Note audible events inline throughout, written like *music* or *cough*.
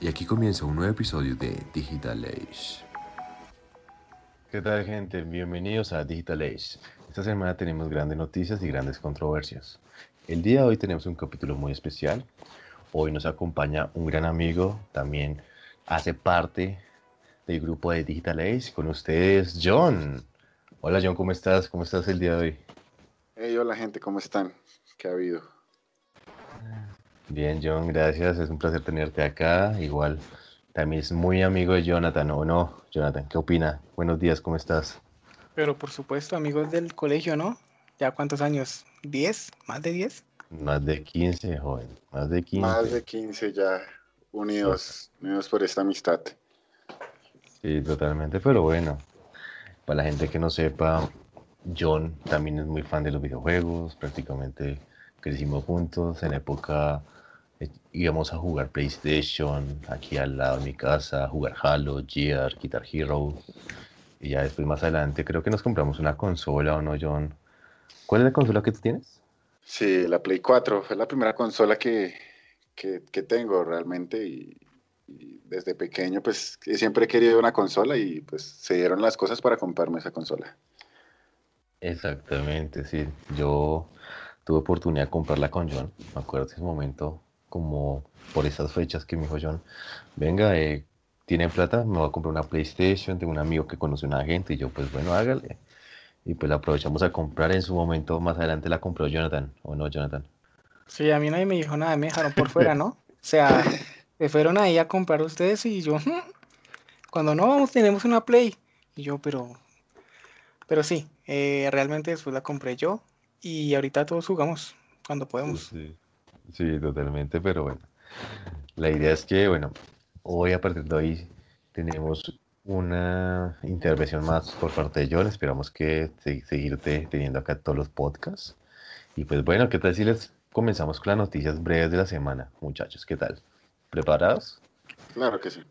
Y aquí comienza un nuevo episodio de Digital Age. ¿Qué tal gente? Bienvenidos a Digital Age. Esta semana tenemos grandes noticias y grandes controversias. El día de hoy tenemos un capítulo muy especial. Hoy nos acompaña un gran amigo, también hace parte del grupo de Digital Age. Con ustedes, John. Hola John, ¿cómo estás? ¿Cómo estás el día de hoy? Hey, hola gente, ¿cómo están? ¿Qué ha habido? Bien, John, gracias. Es un placer tenerte acá. Igual, también es muy amigo de Jonathan, ¿o no? Jonathan, ¿qué opina? Buenos días, ¿cómo estás? Pero por supuesto, amigos del colegio, ¿no? ¿Ya cuántos años? ¿10? ¿Más de 10? Más de 15, joven. Más de 15. Más de 15 ya unidos, unidos por esta amistad. Sí, totalmente, pero bueno, para la gente que no sepa, John también es muy fan de los videojuegos, prácticamente crecimos juntos en la época íbamos a jugar PlayStation aquí al lado de mi casa, jugar Halo, Gear, Guitar Hero. Y ya después más adelante creo que nos compramos una consola o no, John. ¿Cuál es la consola que tú tienes? Sí, la Play 4 fue la primera consola que, que, que tengo realmente y, y, desde pequeño pues siempre he querido una consola y pues se dieron las cosas para comprarme esa consola. Exactamente, sí. Yo tuve oportunidad de comprarla con John. Me acuerdo de ese momento como por esas fechas que me dijo John, venga, eh, tiene plata, me voy a comprar una PlayStation, tengo un amigo que conoce a una gente y yo pues bueno, hágale. Y pues la aprovechamos a comprar en su momento, más adelante la compró Jonathan, ¿o no, Jonathan? Sí, a mí nadie me dijo nada, me dejaron por fuera, ¿no? O sea, se fueron ahí a comprar ustedes y yo, cuando no vamos tenemos una Play. Y yo, pero, pero sí, eh, realmente después la compré yo y ahorita todos jugamos cuando podemos. Sí. Sí, totalmente, pero bueno. La idea es que, bueno, hoy a partir de hoy tenemos una intervención más por parte de John. Esperamos que se, seguirte teniendo acá todos los podcasts. Y pues bueno, ¿qué tal si les comenzamos con las noticias breves de la semana, muchachos? ¿Qué tal? ¿Preparados? Claro que sí.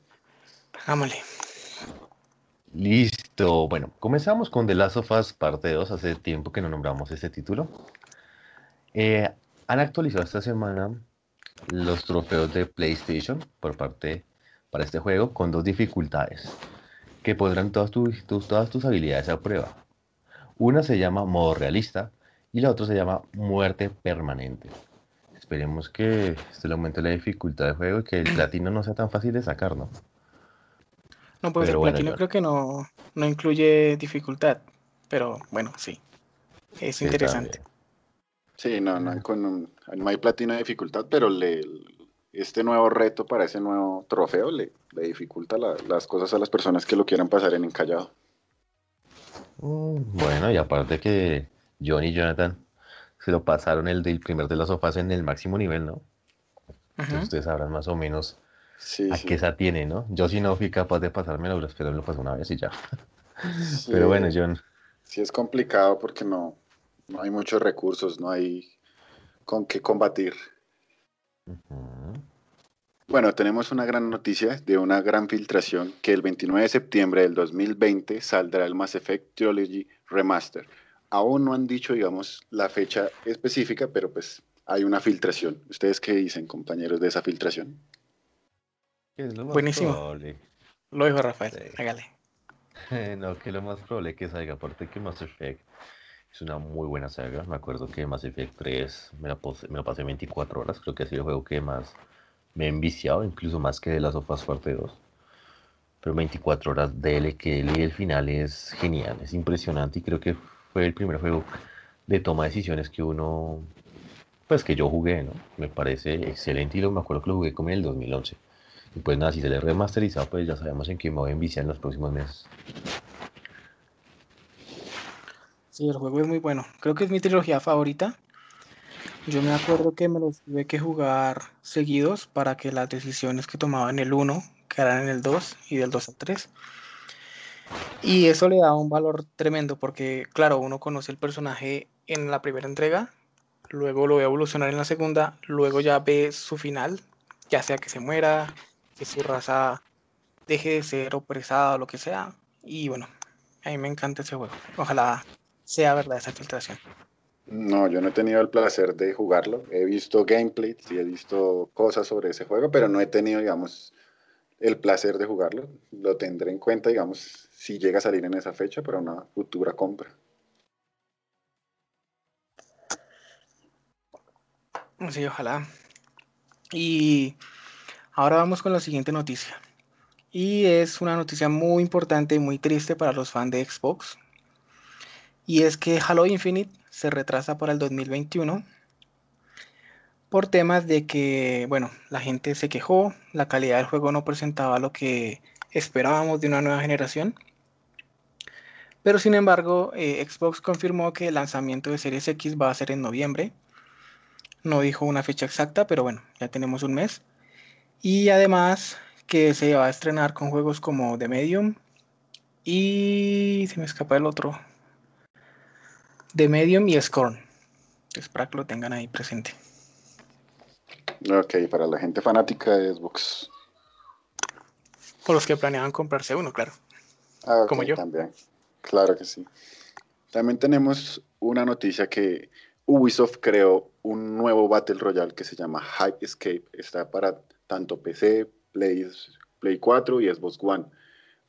Ámale. Listo. Bueno, comenzamos con The Last of Us parte 2. Hace tiempo que no nombramos este título. Eh, han actualizado esta semana los trofeos de PlayStation por parte para este juego con dos dificultades que pondrán todas, tu, tus, todas tus habilidades a prueba. Una se llama modo realista y la otra se llama muerte permanente. Esperemos que esto le aumente la dificultad del juego y que el platino no sea tan fácil de sacar, ¿no? No, pues pero el platino creo que no, no incluye dificultad, pero bueno, sí. Es sí, interesante. También. Sí, no, no, con, no hay platino de dificultad, pero le, este nuevo reto para ese nuevo trofeo le, le dificulta la, las cosas a las personas que lo quieran pasar en encallado. Mm, bueno, y aparte que John y Jonathan se lo pasaron el del primer de las sofás en el máximo nivel, ¿no? Entonces ustedes sabrán más o menos sí, a sí. qué esa tiene, ¿no? Yo sí no fui capaz de pasarme la pero me lo pasó una vez y ya. *laughs* Sí. Pero bueno, John. Sí es complicado porque no, no hay muchos recursos, no hay con qué combatir. Uh -huh. Bueno, tenemos una gran noticia de una gran filtración que el 29 de septiembre del 2020 saldrá el Mass Effect Trilogy Remaster. Aún no han dicho, digamos, la fecha específica, pero pues hay una filtración. ¿Ustedes qué dicen, compañeros, de esa filtración? Es lo Buenísimo. Probable. Lo dijo Rafael, sí. hágale. *laughs* no, que lo más probable que salga, aparte que Mass Effect es una muy buena saga. Me acuerdo que Mass Effect 3 me la, pose, me la pasé 24 horas. Creo que ha sido el juego que más me he enviciado, incluso más que de las sofás parte 2. Pero 24 horas de que y el final es genial, es impresionante y creo que fue el primer juego de toma de decisiones que uno, pues que yo jugué, ¿no? Me parece excelente y lo, me acuerdo que lo jugué como en el 2011. Y pues nada, si se le remasterizado, pues ya sabemos en qué me voy a enviciar en los próximos meses. Sí, el juego es muy bueno. Creo que es mi trilogía favorita. Yo me acuerdo que me los tuve que jugar seguidos para que las decisiones que tomaba en el 1 quedaran en el 2 y del 2 al 3. Y eso le da un valor tremendo porque, claro, uno conoce el personaje en la primera entrega, luego lo ve evolucionar en la segunda, luego ya ve su final, ya sea que se muera, que su raza deje de ser opresada o lo que sea. Y bueno, a mí me encanta ese juego. Ojalá sea verdad esa filtración. No, yo no he tenido el placer de jugarlo. He visto gameplay y he visto cosas sobre ese juego, pero no he tenido, digamos, el placer de jugarlo. Lo tendré en cuenta, digamos, si llega a salir en esa fecha para una futura compra. Sí, ojalá. Y ahora vamos con la siguiente noticia. Y es una noticia muy importante y muy triste para los fans de Xbox. Y es que Halo Infinite se retrasa para el 2021 por temas de que, bueno, la gente se quejó, la calidad del juego no presentaba lo que esperábamos de una nueva generación. Pero sin embargo, eh, Xbox confirmó que el lanzamiento de Series X va a ser en noviembre. No dijo una fecha exacta, pero bueno, ya tenemos un mes. Y además que se va a estrenar con juegos como The Medium y se me escapa el otro, de Medium y Scorn. Entonces, para que lo tengan ahí presente. Ok, para la gente fanática de Xbox. O los que planeaban comprarse uno, claro. Ah, Como yo. También. Claro que sí. También tenemos una noticia que Ubisoft creó un nuevo Battle Royale que se llama Hype Escape. Está para tanto PC, Play, Play 4 y Xbox One.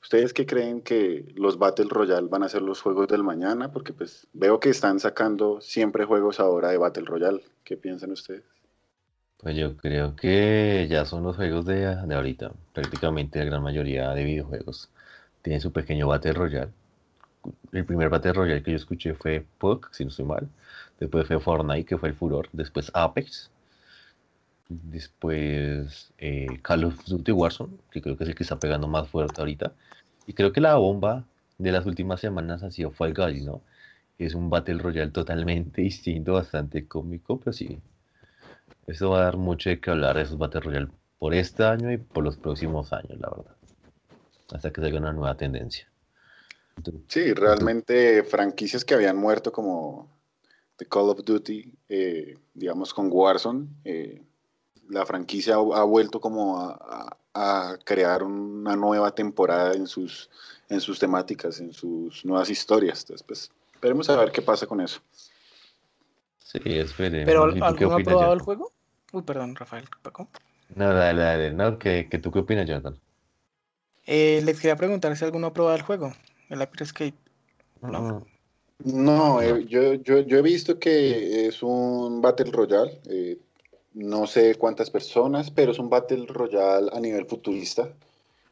¿Ustedes qué creen que los Battle Royale van a ser los juegos del mañana? Porque pues veo que están sacando siempre juegos ahora de Battle Royale. ¿Qué piensan ustedes? Pues yo creo que ya son los juegos de, de ahorita. Prácticamente la gran mayoría de videojuegos tienen su pequeño Battle Royale. El primer Battle Royale que yo escuché fue PUC, si no estoy mal. Después fue Fortnite, que fue el furor. Después Apex. Después eh, Call of Duty Warzone, que creo que es el que está pegando más fuerte ahorita. Y creo que la bomba de las últimas semanas ha sido Fall Guys, ¿no? Es un Battle Royale totalmente *laughs* distinto, bastante cómico, pero sí. Eso va a dar mucho de que hablar de esos Battle Royale por este año y por los próximos años, la verdad. Hasta que salga una nueva tendencia. sí, realmente franquicias que habían muerto como The Call of Duty, eh, digamos con Warzone, eh, la franquicia ha, vuelto como a, crear una nueva temporada en sus, en sus temáticas, en sus nuevas historias. Entonces, pues, esperemos a ver qué pasa con eso. Sí, esperemos. ¿Pero alguno ha probado el juego? Uy, perdón, Rafael, Paco. No, dale, dale, no, ¿qué, tú qué opinas, Jonathan? Eh, les quería preguntar si alguno ha probado el juego, el Hyper Escape. No, no eh, yo, yo, yo, he visto que es un Battle Royale. Eh, no sé cuántas personas, pero es un Battle Royale a nivel futurista.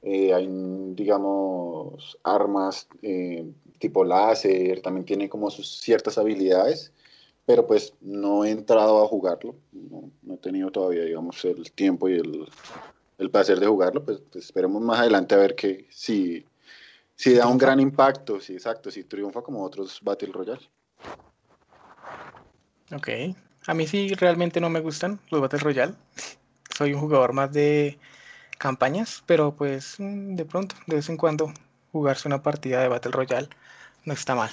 Eh, hay, digamos, armas eh, tipo láser, también tiene como sus ciertas habilidades, pero pues no he entrado a jugarlo, no, he tenido todavía, digamos, el tiempo y el, el placer de jugarlo, pues, pues, esperemos más adelante a ver que si, si da un gran impacto, si exacto, si triunfa como otros Battle Royale. Ok, a mí sí realmente no me gustan los Battle Royale. Soy un jugador más de campañas, pero pues mm, de pronto, de vez en cuando, jugarse una partida de Battle Royale no está mal.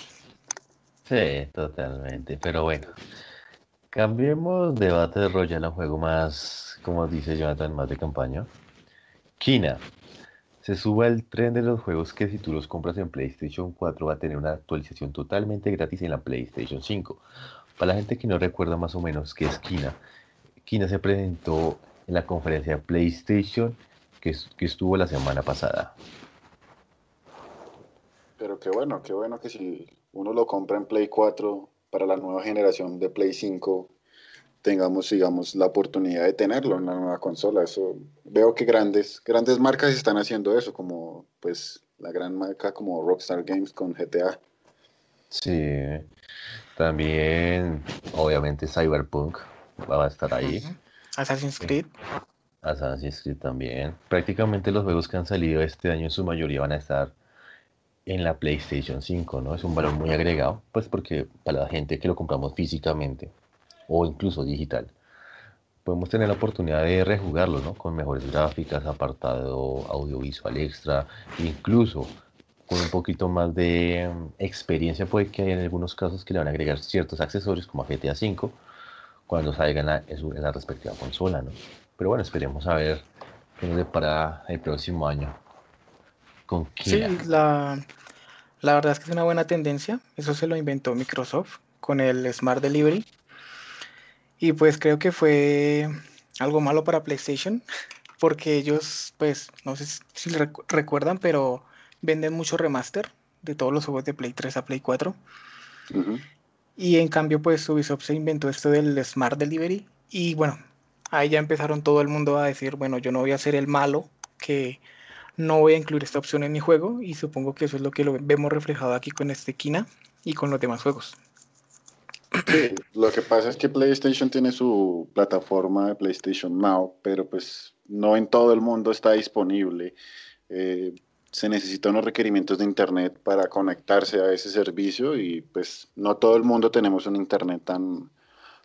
Sí, totalmente. Pero bueno, cambiemos de Battle Royale a un juego más, como dice Jonathan, más de campaña. Kina. Se sube al tren de los juegos que si tú los compras en PlayStation 4 va a tener una actualización totalmente gratis en la PlayStation 5. Para la gente que no recuerda más o menos qué es Kina, Kina se presentó en la conferencia PlayStation que, que estuvo la semana pasada. Pero qué bueno, qué bueno que si uno lo compra en Play 4 para la nueva generación de Play 5, tengamos, digamos, la oportunidad de tenerlo en la nueva consola. Eso veo que grandes, grandes marcas están haciendo eso, como pues la gran marca como Rockstar Games con GTA. Sí, también, obviamente, Cyberpunk va a estar ahí. Assassin's Creed. Assassin's Creed también. Prácticamente los juegos que han salido este año en su mayoría van a estar en la PlayStation 5, ¿no? Es un valor muy agregado, pues porque para la gente que lo compramos físicamente o incluso digital, podemos tener la oportunidad de rejugarlo, ¿no? Con mejores gráficas, apartado audiovisual extra, incluso con un poquito más de mm, experiencia, puede que haya en algunos casos que le van a agregar ciertos accesorios como a GTA V cuando salgan en, la respectiva consola, ¿no? Pero bueno, esperemos a ver qué nos depara el próximo año. Con sí, la, la verdad es que es una buena tendencia. Eso se lo inventó Microsoft con el Smart Delivery. Y pues creo que fue algo malo para PlayStation, *laughs* porque ellos, pues, no sé si recuerdan, pero venden mucho remaster de todos los juegos de Play 3 a Play 4. Y en cambio, pues Ubisoft se inventó esto del Smart Delivery. Y bueno, ahí ya empezaron todo el mundo a decir, bueno, yo no voy a ser el malo que no voy a incluir esta opción en mi juego. Y supongo que eso es lo que lo vemos reflejado aquí con este Kina y con los demás juegos. Sí, lo que pasa es que PlayStation tiene su plataforma de PlayStation Now, pero pues no en todo el mundo está disponible. Eh, se necesitan unos requerimientos de internet para conectarse a ese servicio y pues no todo el mundo tenemos un internet tan,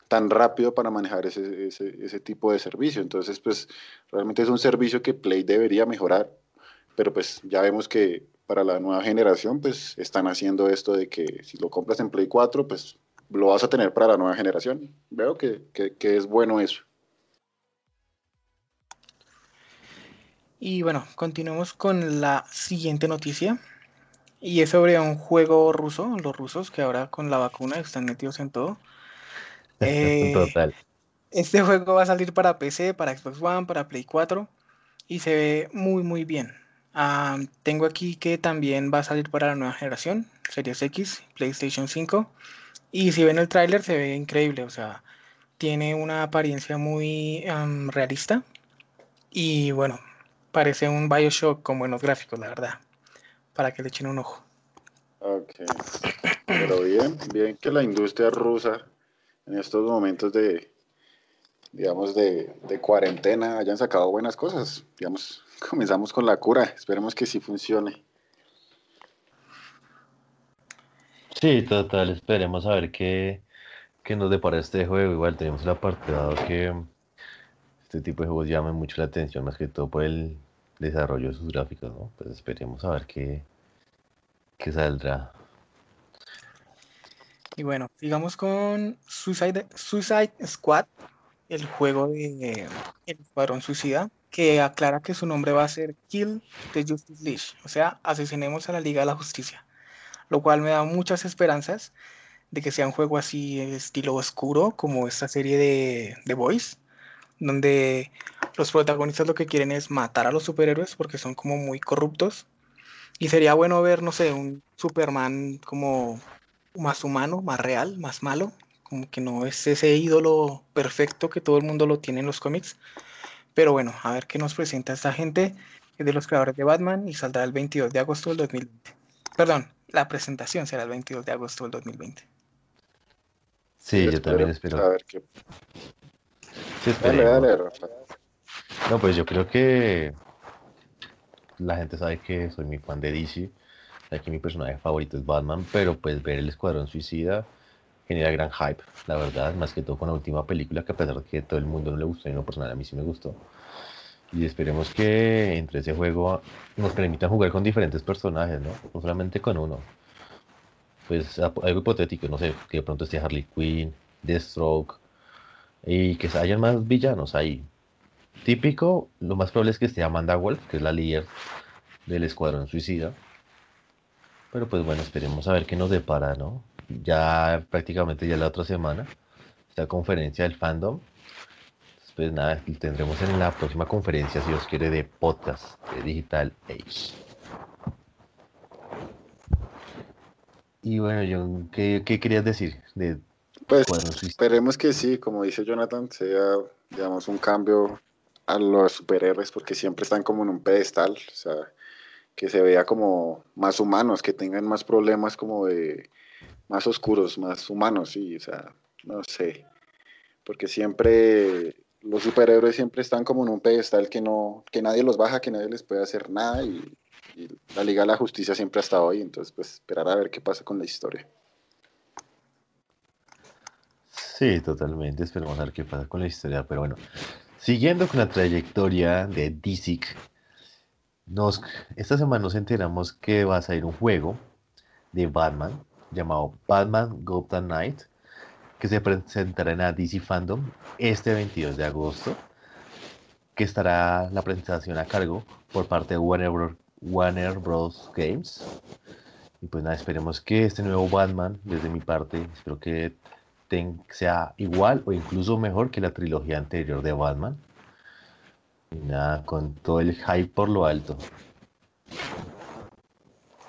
tan rápido para manejar ese, ese, ese tipo de servicio. Entonces pues realmente es un servicio que Play debería mejorar, pero pues ya vemos que para la nueva generación pues están haciendo esto de que si lo compras en Play 4 pues lo vas a tener para la nueva generación. Veo que, es bueno eso. Y bueno, continuamos con la siguiente noticia. Y es sobre un juego ruso, los rusos que ahora con la vacuna están metidos en todo. *laughs* Eh, Total. Este juego va a salir para PC, para Xbox One, para Play 4 y se ve muy muy bien. Tengo aquí que también va a salir para la nueva generación, Series X, PlayStation 5 y si ven el tráiler se ve increíble, o sea, tiene una apariencia muy realista. Y bueno, parece un Bioshock con buenos gráficos, la verdad. Para que le echen un ojo. Ok. Pero bien, bien que la industria rusa en estos momentos de, digamos, de, de cuarentena hayan sacado buenas cosas. Digamos, *laughs* comenzamos con la cura. Esperemos que sí funcione. Sí, total, esperemos a ver qué, qué nos depara este juego. Igual tenemos el apartado que este tipo de juegos llaman mucho la atención, más que todo por el desarrollo de sus gráficos, ¿no? Pues esperemos a ver qué, qué saldrá. Y bueno, sigamos con Suicide, Suicide Squad, el juego de El Escuadrón Suicida, que aclara que su nombre va a ser Kill the Justice League, o sea, asesinemos a la Liga de la Justicia lo cual me da muchas esperanzas de que sea un juego así estilo oscuro como esta serie de The Boys, donde los protagonistas lo que quieren es matar a los superhéroes porque son como muy corruptos. Y sería bueno ver, no sé, un Superman como más humano, más real, más malo, como que no es ese ídolo perfecto que todo el mundo lo tiene en los cómics. Pero bueno, a ver qué nos presenta esta gente, es de los creadores de Batman y saldrá el 22 de agosto del 2020. Perdón, la presentación será el 22 de agosto del 2020. Sí, yo, también espero. A ver qué. Sí, dale, dale, Rafa. No, pues yo creo que la gente sabe que soy muy fan de DC, sabe que mi personaje favorito es Batman, pero pues ver el Escuadrón Suicida genera gran hype, la verdad, más que todo con la última película, que a pesar de que todo el mundo no le gustó, y no personal a mí sí me gustó. Y esperemos que entre ese juego nos permitan jugar con diferentes personajes, ¿no? No solamente con uno. Pues algo hipotético, no sé, que de pronto esté Harley Quinn, Deathstroke, y que hayan más villanos ahí. Típico, lo más probable es que esté Amanda Wolf, que es la líder del Escuadrón Suicida. Pero pues bueno, esperemos a ver qué nos depara, ¿no? Ya prácticamente ya la otra semana, esta conferencia del fandom pues nada, tendremos en la próxima conferencia, si os quiere, de podcast de Digital Age. Y bueno, John, ¿qué, querías decir? De pues esperemos que sí, como dice Jonathan, sea, digamos, un cambio a los superhéroes, porque siempre están como en un pedestal, o sea, que se vea como más humanos, que tengan más problemas como de más oscuros, más humanos, sí, o sea, no sé, porque siempre los superhéroes siempre están como en un pedestal que no que nadie los baja, que nadie les puede hacer nada y, la Liga de la Justicia siempre ha estado ahí, entonces pues esperar a ver qué pasa con la historia. Sí, totalmente, esperemos a ver qué pasa con la historia, pero bueno, siguiendo con la trayectoria de DC, nos, esta semana nos enteramos que va a salir un juego de Batman llamado Batman Gotham Knight que se presentará en la DC Fandom este 22 de agosto, que estará la presentación a cargo por parte de Warner, Warner Bros. Games. Y pues nada, esperemos que este nuevo Batman, desde mi parte, espero que sea igual o incluso mejor que la trilogía anterior de Batman. Y nada, con todo el hype por lo alto.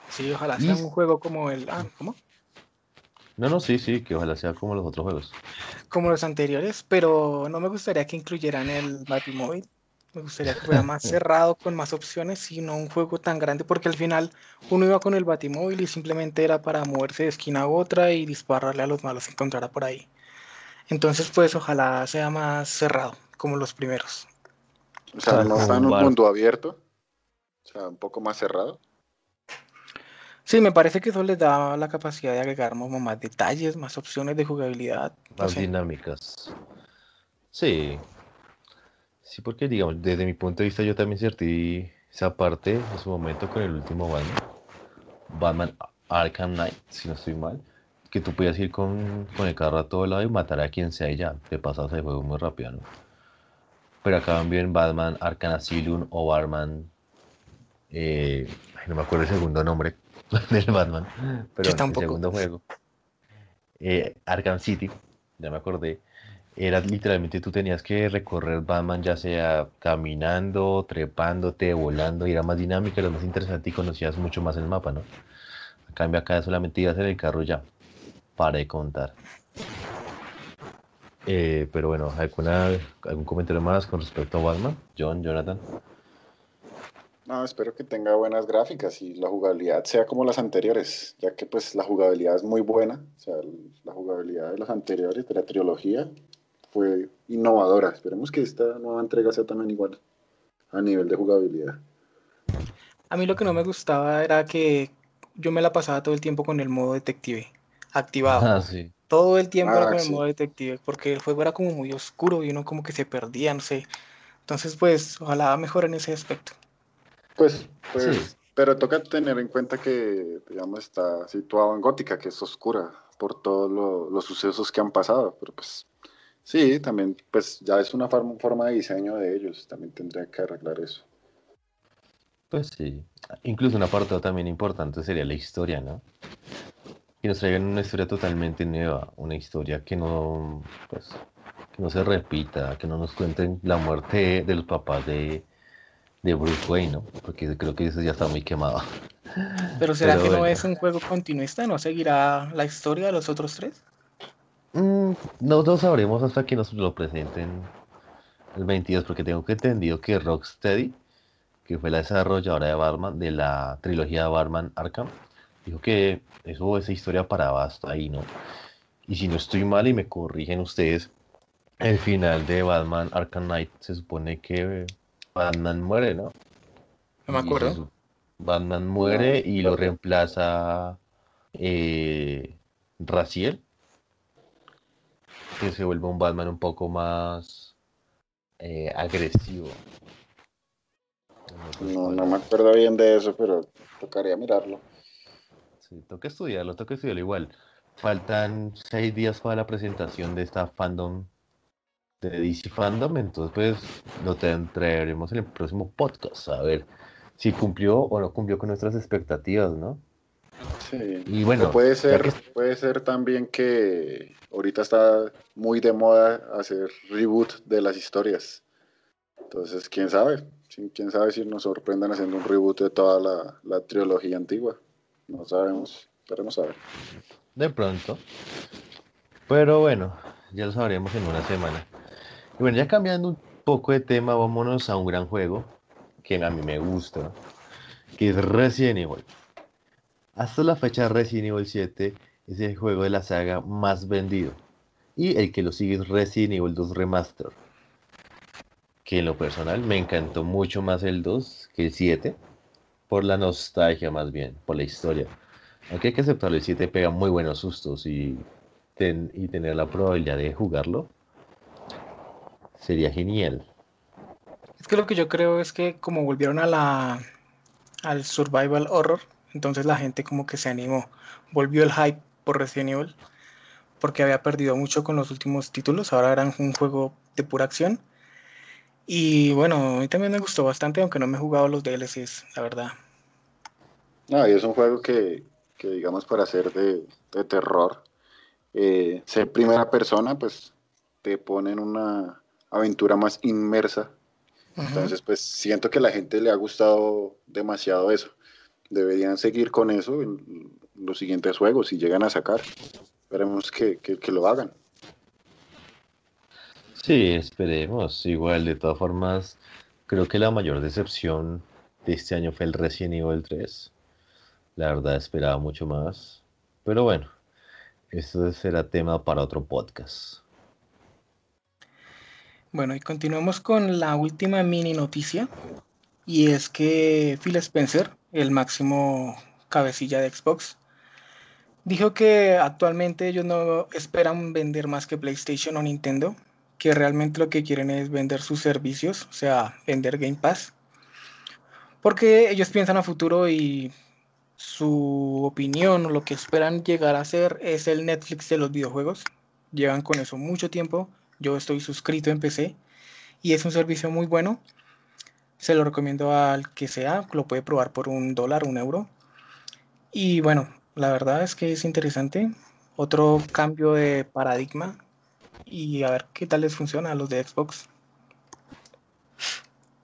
Sí, ojalá sea un juego como el. Ah, ¿cómo? No, no, sí, sí, que ojalá sea como los otros juegos. Como los anteriores, pero no me gustaría que incluyeran el Batimóvil. Me gustaría que fuera más *laughs* cerrado, con más opciones, sino un juego tan grande, porque al final uno iba con el batimóvil y simplemente era para moverse de esquina a otra y dispararle a los malos que encontrara por ahí. Entonces, pues ojalá sea más cerrado, como los primeros. O sea, no está en un mundo abierto, o sea, un poco más cerrado. Sí, me parece que eso les da la capacidad de agregar más detalles, más opciones de jugabilidad. Más dinámicas. Sí, Sí, porque digamos, desde mi punto de vista yo también sentí esa parte en su momento con el último Batman, Batman Arkham Knight, si no estoy mal, que tú podías ir con, el carro a todo lado y matar a quien sea y ya, te pasas el juego muy rápido, ¿no? Pero acá también Batman Arkham Asylum o Batman, eh, no me acuerdo el segundo nombre *laughs* del Batman, pero el segundo juego, eh, Arkham City, ya me acordé, era literalmente tú tenías que recorrer Batman ya sea caminando, trepándote, volando, y era más dinámica, era más interesante y conocías mucho más el mapa, ¿no? A cambio acá solamente ibas en el carro ya, para de contar. Eh, pero bueno, ¿alguna, ¿algún comentario más con respecto a Batman? John, Jonathan. No, espero que tenga buenas gráficas y la jugabilidad sea como las anteriores, ya que pues la jugabilidad es muy buena, o sea, la jugabilidad de las anteriores, de la trilogía, fue innovadora. Esperemos que esta nueva entrega sea también igual a nivel de jugabilidad. A mí lo que no me gustaba era que yo me la pasaba todo el tiempo con el modo detective activado. Ah, todo el tiempo con el ah, modo detective, porque el juego era como muy oscuro y uno como que se perdía, no sé. Entonces, pues, ojalá mejoren ese aspecto. Pues, pues, pero toca tener en cuenta que, digamos, está situado en Gótica, que es oscura por todos los sucesos que han pasado, pero pues Sí, también, pues ya es una forma, de diseño de ellos, también tendría que arreglar eso. Pues sí, incluso una parte también importante sería la historia, ¿no? Que nos traigan una historia totalmente nueva, una historia que no, pues, que no se repita, que no nos cuenten la muerte de los papás de, de Bruce Wayne, ¿no? Porque creo que eso ya está muy quemado. Pero ¿será que no es un juego continuista? ¿No seguirá la historia de los otros tres? Mm, no lo sabremos hasta que nos lo presenten el 22, porque tengo que entendido que Rocksteady, que fue la desarrolladora de Batman, de la trilogía de Batman Arkham, dijo que eso, esa historia paraba hasta ahí, ¿no? Y si no estoy mal y me corrigen ustedes, el final de Batman Arkham Knight se supone que Batman muere, ¿no? No me acuerdo. Batman muere y lo reemplaza eh, Raciel que se vuelve un Batman un poco más eh, agresivo. No, no me acuerdo bien de eso, pero tocaría mirarlo. Sí, toca estudiarlo, toca estudiarlo igual. Faltan seis días para la presentación de esta fandom de DC Fandom, entonces pues lo traeremos en el próximo podcast, a ver si cumplió o no cumplió con nuestras expectativas, ¿no? Sí. Y bueno, puede ser, puede ser también que ahorita está muy de moda hacer reboot de las historias. Entonces, quién sabe, quién sabe si nos sorprendan haciendo un reboot de toda la, la trilogía antigua. No sabemos, esperemos saber. De pronto. Pero bueno, ya lo sabremos en una semana. Y bueno, ya cambiando un poco de tema, vámonos a un gran juego que a mí me gusta, que es Resident Evil. Hasta la fecha Resident Evil 7 es el juego de la saga más vendido. Y el que lo sigue es Resident Evil 2 Remaster. Que en lo personal me encantó mucho más el 2 que el 7. Por la nostalgia más bien, por la historia. Aunque hay que aceptarlo, el 7 pega muy buenos sustos y, y tener la probabilidad de jugarlo sería genial. Es que lo que yo creo es que como volvieron a la al survival horror, entonces la gente como que se animó. Volvió el hype por Resident Evil porque había perdido mucho con los últimos títulos. Ahora eran un juego de pura acción. Y bueno, a mí también me gustó bastante, aunque no me he jugado los DLCs, la verdad. No, y es un juego que que digamos para hacer de, de terror, eh, ser primera persona, pues te ponen una aventura más inmersa. Entonces, pues siento que a la gente le ha gustado demasiado eso. Deberían seguir con eso en los siguientes juegos si llegan a sacar. Esperemos que, que, que lo hagan. Sí, esperemos. Igual, de todas formas, creo que la mayor decepción de este año fue el Resident Evil 3. La verdad esperaba mucho más. Pero bueno, eso será tema para otro podcast. Bueno, y continuamos con la última mini noticia. Y es que Phil Spencer, el máximo cabecilla de Xbox, dijo que actualmente ellos no esperan vender más que PlayStation o Nintendo, que realmente lo que quieren es vender sus servicios, o sea, vender Game Pass. Porque ellos piensan a futuro y su opinión o lo que esperan llegar a ser es el Netflix de los videojuegos. Llevan con eso mucho tiempo yo estoy suscrito en PC y es un servicio muy bueno. Se lo recomiendo al que sea, lo puede probar por un dólar, un euro. Y bueno, la verdad es que es interesante. Otro cambio de paradigma y a ver qué tal les funciona a los de Xbox.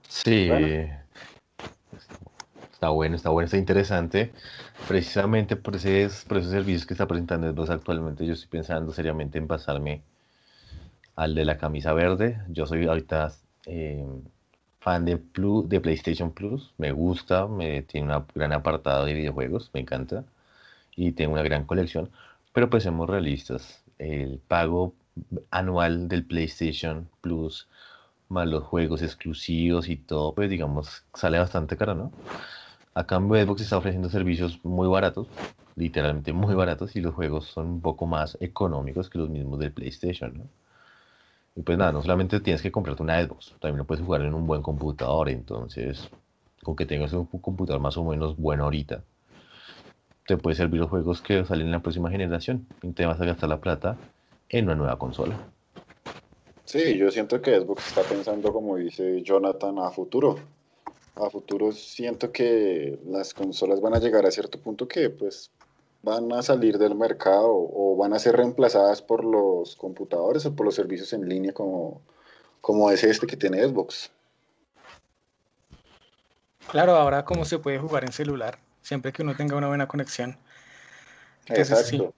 Sí, está bueno, está bueno, está interesante. Precisamente por, ese, por esos servicios que está presentando Xbox actualmente, yo estoy pensando seriamente en pasarme al de la camisa verde. Yo soy ahorita eh, fan de, Plus, de PlayStation Plus. Me gusta, me, tiene un gran apartado de videojuegos, me encanta. Y tengo una gran colección. Pero pues seamos realistas. El pago anual del PlayStation Plus, más los juegos exclusivos y todo, pues digamos, sale bastante caro, ¿no? A cambio, Xbox está ofreciendo servicios muy baratos, literalmente muy baratos, y los juegos son un poco más económicos que los mismos del PlayStation, ¿no? Y pues nada, no solamente tienes que comprarte una Xbox, también lo puedes jugar en un buen computador. Entonces, con que tengas un computador más o menos bueno ahorita, te puede servir los juegos que salen en la próxima generación. Y te vas a gastar la plata en una nueva consola. Sí, yo siento que Xbox está pensando, como dice Jonathan, a futuro. A futuro siento que las consolas van a llegar a cierto punto que pues van a salir del mercado o van a ser reemplazadas por los computadores o por los servicios en línea como, como es este que tiene Xbox. Claro, ahora como se puede jugar en celular, siempre que uno tenga una buena conexión. Exacto.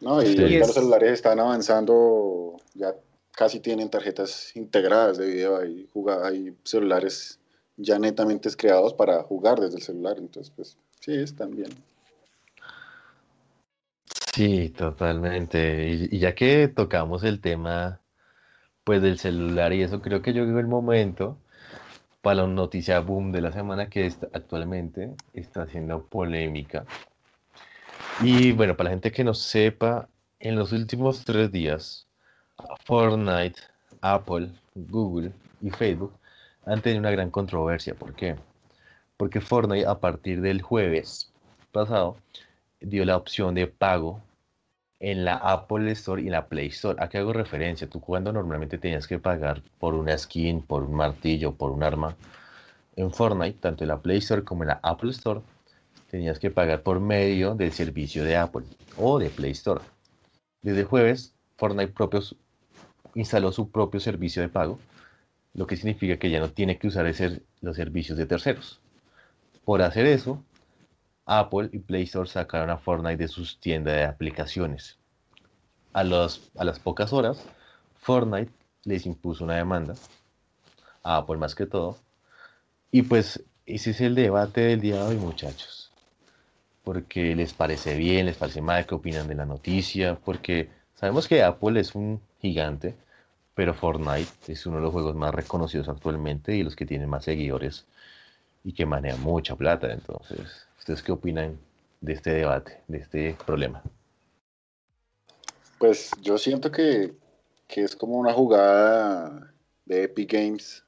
No, y los celulares están avanzando, ya casi tienen tarjetas integradas de video, hay, hay celulares ya netamente creados para jugar desde el celular, entonces pues sí, están bien. Sí, totalmente. Y, ya que tocamos el tema, pues del celular y eso, creo que yo llegó el momento para la noticia boom de la semana que actualmente está haciendo polémica. Y bueno, para la gente que no sepa, en los últimos tres días, Fortnite, Apple, Google y Facebook han tenido una gran controversia. ¿Por qué? Porque Fortnite a partir del jueves pasado dio la opción de pago en la Apple Store y en la Play Store. ¿A qué hago referencia? Tú cuando normalmente tenías que pagar por una skin, por un martillo, por un arma, en Fortnite, tanto en la Play Store como en la Apple Store, tenías que pagar por medio del servicio de Apple o de Play Store. Desde jueves, Fortnite propios instaló su propio servicio de pago, lo que significa que ya no tiene que usar ese, los servicios de terceros. Por hacer eso, Apple y Play Store sacaron a Fortnite de sus tiendas de aplicaciones. A, los, a las pocas horas, Fortnite les impuso una demanda, a Apple más que todo, y pues ese es el debate del día de hoy, muchachos. Porque les parece bien, les parece mal, qué opinan de la noticia, porque sabemos que Apple es un gigante, pero Fortnite es uno de los juegos más reconocidos actualmente y los que tienen más seguidores y que maneja mucha plata. Entonces, ¿ustedes qué opinan de este debate, de este problema? Pues yo siento que, que es como una jugada de Epic Games,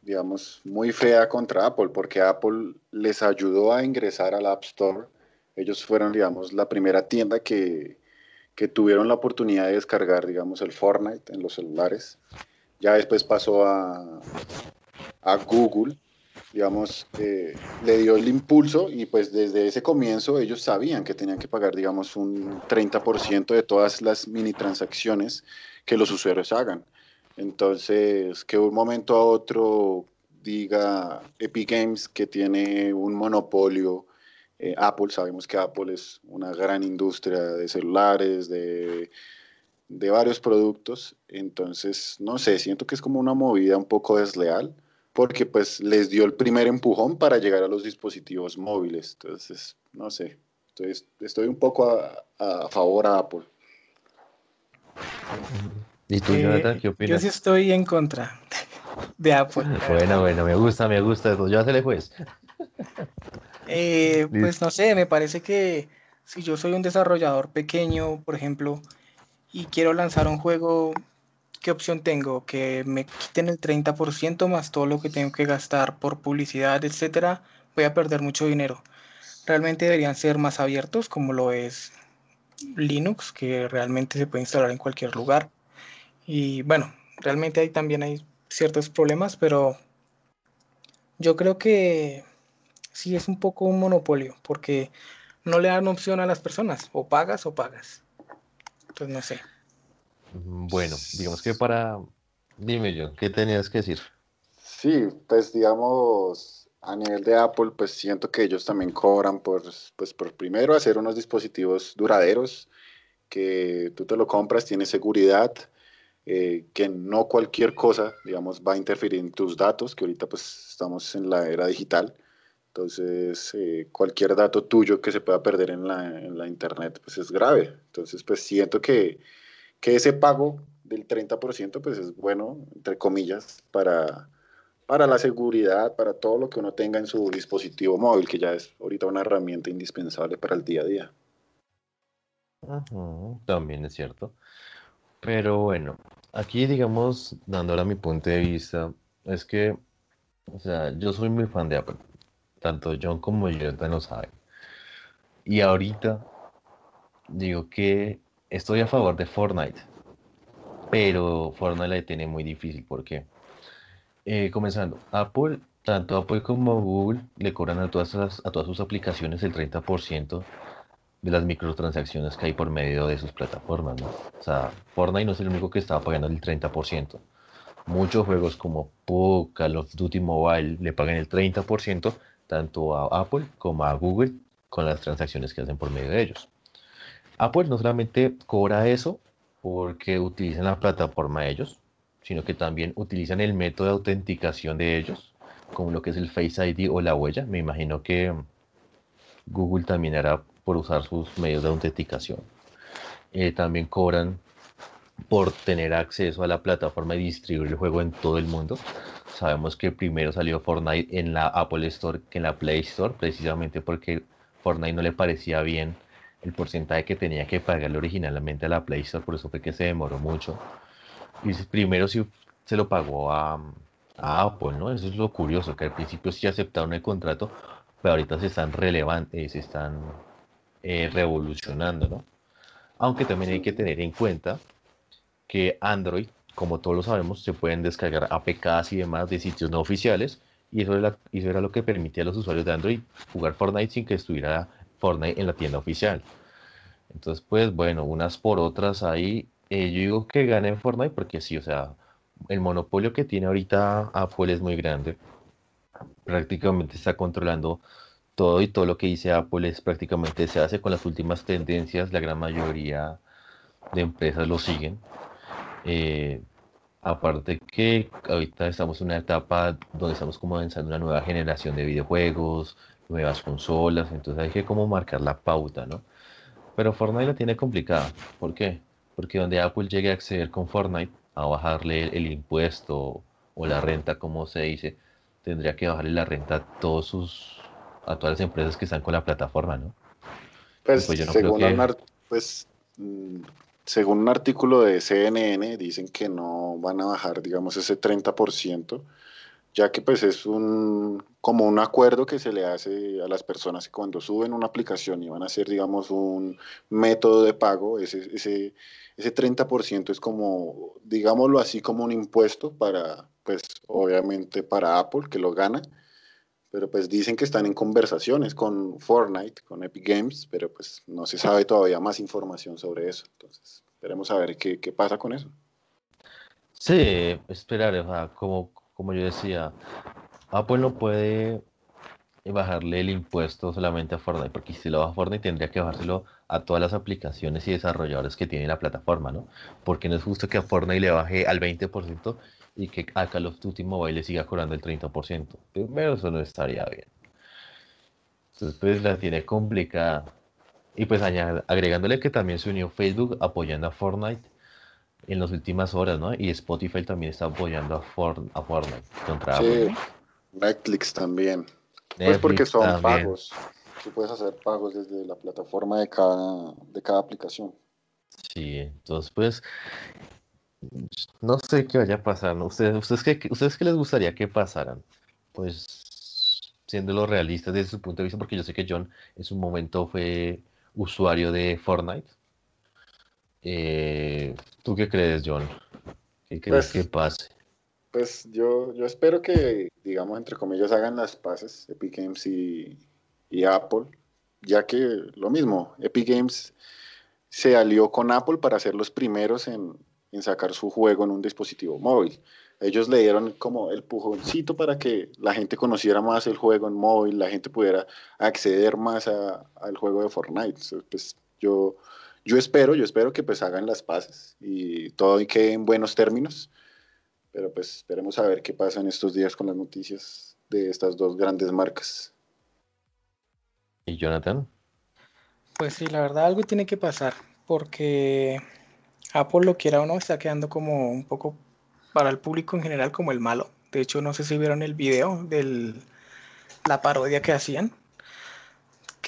digamos, muy fea contra Apple, porque Apple les ayudó a ingresar al App Store. Ellos fueron, digamos, la primera tienda que, que tuvieron la oportunidad de descargar, digamos, el Fortnite en los celulares. Ya después pasó a, a Google digamos, eh, le dio el impulso y pues desde ese comienzo ellos sabían que tenían que pagar, digamos, un 30% de todas las mini transacciones que los usuarios hagan. Entonces, que un momento a otro diga Epic Games que tiene un monopolio, eh, Apple, sabemos que Apple es una gran industria de celulares, de, de varios productos, entonces, no sé, siento que es como una movida un poco desleal porque pues les dio el primer empujón para llegar a los dispositivos móviles. Entonces, no sé, estoy, estoy un poco a, favor a Apple. ¿Y tú, Jonathan, qué eh, opinas? Yo sí estoy en contra de Apple. *laughs* Bueno, bueno, me gusta, me gusta eso. Yo le pues. Eh, pues no sé, me parece que si yo soy un desarrollador pequeño, por ejemplo, y quiero lanzar un juego ¿qué opción tengo? Que me quiten el 30% más todo lo que tengo que gastar por publicidad, etcétera, voy a perder mucho dinero. Realmente deberían ser más abiertos, como lo es Linux, que realmente se puede instalar en cualquier lugar. Y bueno, realmente ahí también hay ciertos problemas, pero yo creo que sí es un poco un monopolio, porque no le dan opción a las personas, o pagas o pagas. Entonces no sé. Bueno, digamos que para... Dime yo, ¿qué tenías que decir? Sí, pues digamos, a nivel de Apple, pues siento que ellos también cobran por, pues por primero hacer unos dispositivos duraderos, que tú te lo compras, tiene seguridad, eh, que no cualquier cosa, digamos, va a interferir en tus datos, que ahorita pues estamos en la era digital. Entonces, eh, cualquier dato tuyo que se pueda perder en la, en la internet, pues es grave. Entonces, pues siento que que ese pago del 30% pues es bueno, entre comillas, para, para la seguridad, para todo lo que uno tenga en su dispositivo móvil, que ya es ahorita una herramienta indispensable para el día a día. también es cierto. Pero bueno, aquí digamos, dando ahora mi punto de vista, es que, o sea, yo soy muy fan de Apple. Tanto John como yo lo saben. Y ahorita digo que estoy a favor de Fortnite, pero Fortnite la tiene muy difícil porque, eh, comenzando, Apple, tanto Apple como Google le cobran a todas, a todas sus aplicaciones el 30% de las microtransacciones que hay por medio de sus plataformas. O sea, Fortnite no es el único que estaba pagando el 30%. Muchos juegos como PUBG, Call of Duty Mobile le pagan el 30% tanto a Apple como a Google con las transacciones que hacen por medio de ellos. Apple no solamente cobra eso porque utilizan la plataforma de ellos, sino que también utilizan el método de autenticación de ellos, como lo que es el Face ID o la huella. Me imagino que Google también hará por usar sus medios de autenticación. Eh, también cobran por tener acceso a la plataforma y distribuir el juego en todo el mundo. Sabemos que primero salió Fortnite en la Apple Store que en la Play Store, precisamente porque Fortnite no le parecía bien el porcentaje que tenía que pagarle originalmente a la Play Store, por eso fue que se demoró mucho. Y primero sí se lo pagó a, Apple, ¿no? Eso es lo curioso, que al principio sí aceptaron el contrato, pero ahorita se están relevantes, eh, se están eh, revolucionando, ¿no? Aunque también hay que tener en cuenta que Android, como todos lo sabemos, se pueden descargar APKs y demás de sitios no oficiales, y eso era, eso era lo que permitía a los usuarios de Android jugar Fortnite sin que estuviera Fortnite en la tienda oficial. Entonces, pues bueno, unas por otras ahí. Eh, yo digo que gane Fortnite porque sí, o sea, el monopolio que tiene ahorita Apple es muy grande. Prácticamente está controlando todo y todo lo que dice Apple es prácticamente se hace con las últimas tendencias. La gran mayoría de empresas lo siguen. Eh, aparte que ahorita estamos en una etapa donde estamos como avanzando una nueva generación de videojuegos, nuevas consolas, entonces hay que como marcar la pauta, ¿no? Pero Fortnite la tiene complicada. ¿Por qué? Porque donde Apple llegue a acceder con Fortnite, a bajarle el, impuesto o la renta, como se dice, tendría que bajarle la renta a todos sus a todas las empresas que están con la plataforma, ¿no? Pues, pues según, un pues mm, según un artículo de CNN dicen que no van a bajar, digamos, ese 30%, ya que pues es un como un acuerdo que se le hace a las personas que cuando suben una aplicación y van a hacer digamos un método de pago, ese, ese, ese 30% es como, digámoslo así, como un impuesto para, pues obviamente para Apple que lo gana, pero pues dicen que están en conversaciones con Fortnite, con Epic Games, pero pues no se sabe todavía más información sobre eso. Entonces, esperemos a ver qué, qué pasa con eso. Sí, esperar, o sea, como, como yo decía, Apple no puede bajarle el impuesto solamente a Fortnite, porque si lo baja Fortnite tendría que bajárselo a todas las aplicaciones y desarrolladores que tiene la plataforma, ¿no? Porque no es justo que a Fortnite le baje al 20% y que a Call of Duty Mobile le siga cobrando el 30%. Primero eso no estaría bien. Entonces pues la tiene complicada. Y pues agregándole que también se unió Facebook apoyando a Fortnite en las últimas horas, ¿no? Y Spotify también está apoyando a, a Fortnite contra sí, Netflix también. pues porque son pagos. Tú puedes hacer pagos desde la plataforma de cada, de cada aplicación. Sí, entonces pues no sé qué vaya a pasar, ¿no? ¿Ustedes, ustedes, qué, ¿Ustedes qué les gustaría que pasaran? Pues siendo realistas desde su punto de vista, porque yo sé que John en su momento fue usuario de Fortnite. Eh, ¿Tú qué crees, John? ¿Qué crees pues que pase? Pues yo, yo espero que, digamos, entre comillas, hagan las paces Epic Games y, y Apple, ya que lo mismo, Epic Games se alió con Apple para ser los primeros en, en sacar su juego en un dispositivo móvil. Ellos le dieron como el pujoncito para que la gente conociera más el juego en móvil, la gente pudiera acceder más al juego de Fortnite. Pues yo, yo espero, yo espero que pues hagan las paces y todo quede en buenos términos. Pero pues esperemos a ver qué pasa en estos días con las noticias de estas dos grandes marcas. ¿Y Jonathan? Pues sí, la verdad algo tiene que pasar porque Apple lo quiera o no está quedando como un poco para el público en general como el malo. De hecho, no sé si vieron el video de la parodia que hacían,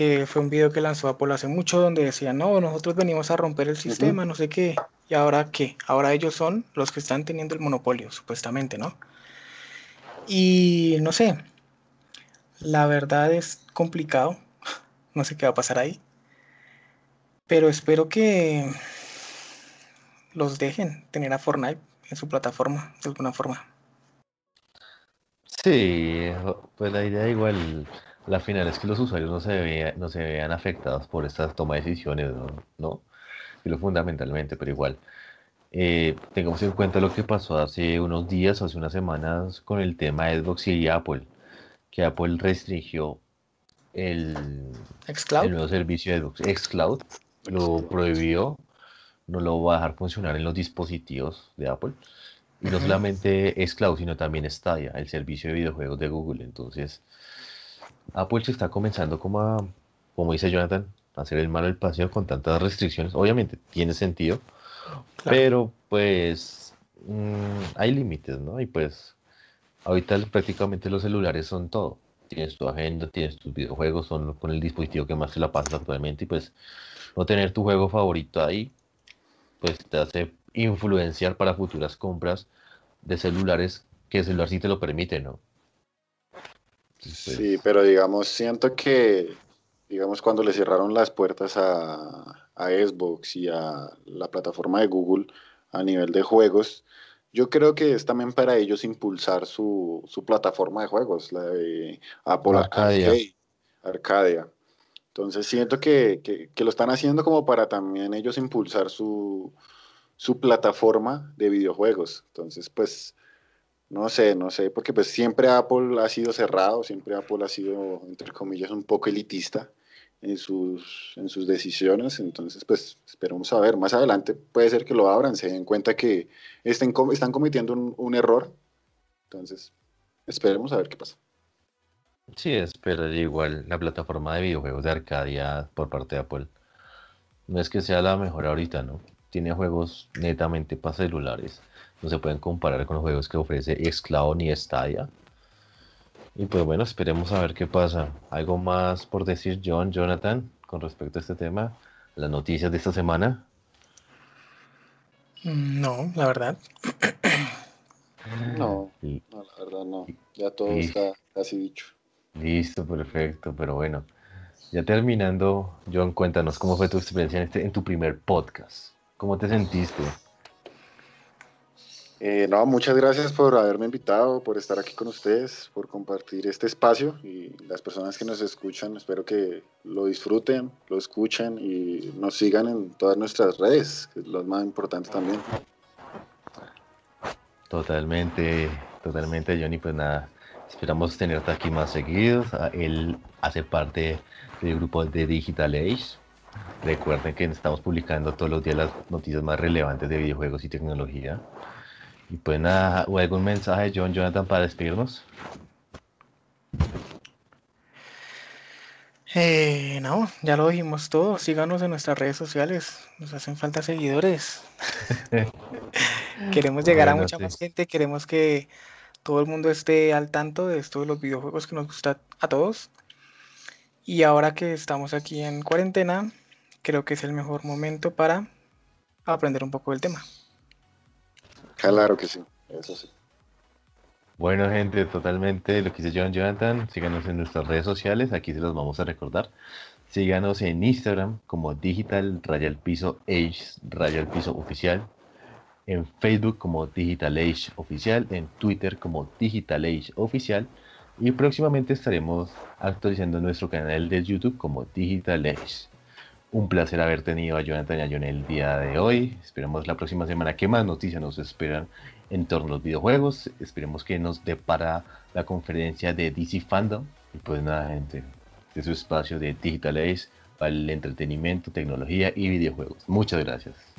que fue un video que lanzó Apple hace mucho donde decían, no, nosotros venimos a romper el sistema, no sé qué, y ahora qué, ahora ellos son los que están teniendo el monopolio, supuestamente, ¿no? Y no sé, la verdad es complicado, *laughs* no sé qué va a pasar ahí, pero espero que los dejen tener a Fortnite en su plataforma de alguna forma. Sí, pues la idea igual, la final es que los usuarios no se, no se vean afectados por estas toma de decisiones, ¿no? Y lo fundamentalmente, pero igual. Eh, tengamos en cuenta lo que pasó hace unos días, hace unas semanas, con el tema de Xbox y Apple, que Apple restringió el, el nuevo servicio de Xbox, Xcloud, lo prohibió no lo va a dejar funcionar en los dispositivos de Apple. Y no solamente es Cloud, sino también Stadia, el servicio de videojuegos de Google. Entonces, Apple se está comenzando como a, como dice Jonathan, a hacer el malo del paseo con tantas restricciones. Obviamente tiene sentido, pero pues mm, hay límites, ¿no? Y pues ahorita prácticamente los celulares son todo. Tienes tu agenda, tienes tus videojuegos, son con el dispositivo que más se la pasa actualmente y pues no tener tu juego favorito ahí pues te hace influenciar para futuras compras de celulares que el celular sí te lo permite, ¿no? Sí, pero digamos, siento que, digamos, cuando le cerraron las puertas a, a Xbox y a la plataforma de Google a nivel de juegos, yo creo que es también para ellos impulsar su, su plataforma de juegos, la de Apple Arcadia. Arcadia. Entonces siento que, lo están haciendo como para también ellos impulsar su, plataforma de videojuegos. Entonces, pues, no sé, no sé, porque pues siempre Apple ha sido cerrado, siempre Apple ha sido, entre comillas, un poco elitista en sus, en sus decisiones. Entonces, pues, esperamos a ver. Más adelante puede ser que lo abran, se den cuenta que estén, están cometiendo un, un error. Entonces, esperemos a ver qué pasa. Sí, espera igual la plataforma de videojuegos de Arcadia por parte de Apple. No es que sea la mejor ahorita, ¿no? Tiene juegos netamente para celulares. No se pueden comparar con los juegos que ofrece Xcloud ni Stadia. Y pues bueno, esperemos a ver qué pasa. ¿Algo más por decir, John, Jonathan, con respecto a este tema? ¿Las noticias de esta semana? No, la verdad. No, no la verdad no. Ya todo está casi dicho. Listo, perfecto, pero bueno. Ya terminando, John, cuéntanos cómo fue tu experiencia en, este, en tu primer podcast. ¿Cómo te sentiste? Eh, no, muchas gracias por haberme invitado, por estar aquí con ustedes, por compartir este espacio y las personas que nos escuchan, espero que lo disfruten, lo escuchen y nos sigan en todas nuestras redes, que es lo más importante también. Totalmente, totalmente, Johnny. Pues nada, esperamos tenerte aquí más seguidos. Ah, él hace parte del grupo de Digital Age. Recuerden que estamos publicando todos los días las noticias más relevantes de videojuegos y tecnología. Y pues nada, ¿o algún mensaje, John Jonathan, para despedirnos? Eh, no, ya lo dijimos todo. Síganos en nuestras redes sociales. Nos hacen falta seguidores. *laughs* queremos llegar a mucha más gente. Queremos que todo el mundo esté al tanto de esto de los videojuegos que nos gusta a todos. Y ahora que estamos aquí en cuarentena, creo que es el mejor momento para aprender un poco del tema. Claro que sí, eso sí. Bueno, gente, totalmente lo que dice John Jonathan. Síganos en nuestras redes sociales, aquí se los vamos a recordar. Síganos en Instagram como Digital Rayal Piso Age Rayal Piso Oficial. En Facebook como Digital Age Oficial. En Twitter como Digital Age Oficial. Y próximamente estaremos actualizando nuestro canal de YouTube como Digital Age. Un placer haber tenido a Jonathan y a John el día de hoy. Esperemos la próxima semana que más noticias nos esperan en torno a los videojuegos. Esperemos que nos depara la conferencia de DC Fandom. Y pues nada, gente, de su espacio de Digital Ace para el entretenimiento, tecnología y videojuegos. Muchas gracias.